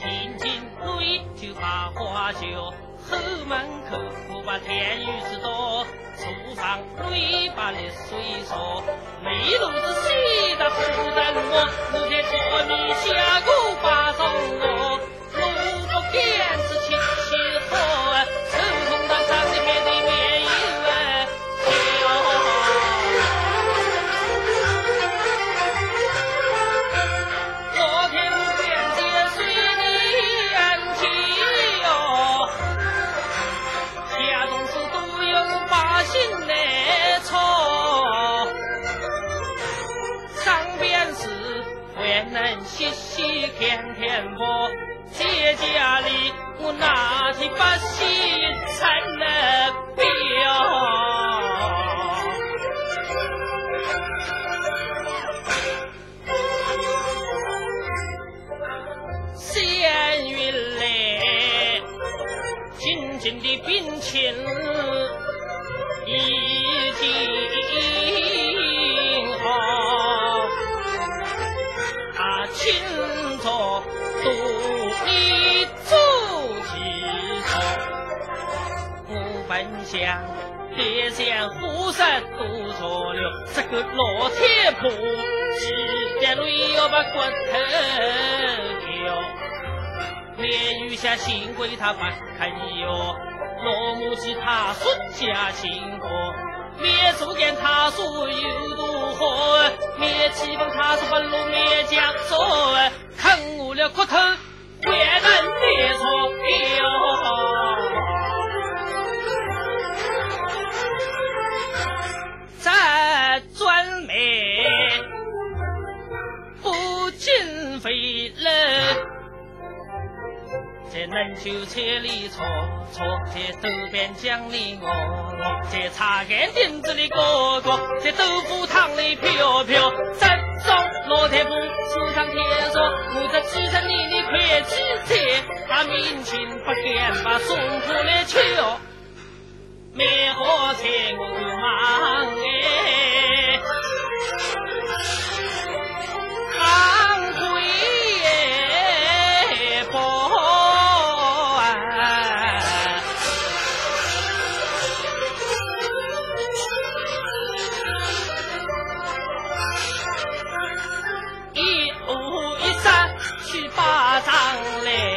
前紧追，就把花绣后门口，不把天雨子多，厨房堆把热水烧，煤炉子洗得湿的我。还能洗洗舔舔我，姐家里我拿起把洗成了表。闲云来，静静的病情啊，亲着独立走起头，我本想别想虎山多着了，这个老天婆，几点泪要把骨头掉。连雨下幸亏他不看哟，老母鸡他说家幸福，灭猪见他说有多好，灭鸡帮他说不如灭，我了骨头，还能别错哟。咱专美不尽费人。在能就千里错错，在周边讲里我我，在茶干店子里哥哥，在豆腐汤里飘飘。老太婆书上天说，我这几十年的会计财，他民情不敢把送过来瞧。没好菜我就忙去巴掌来。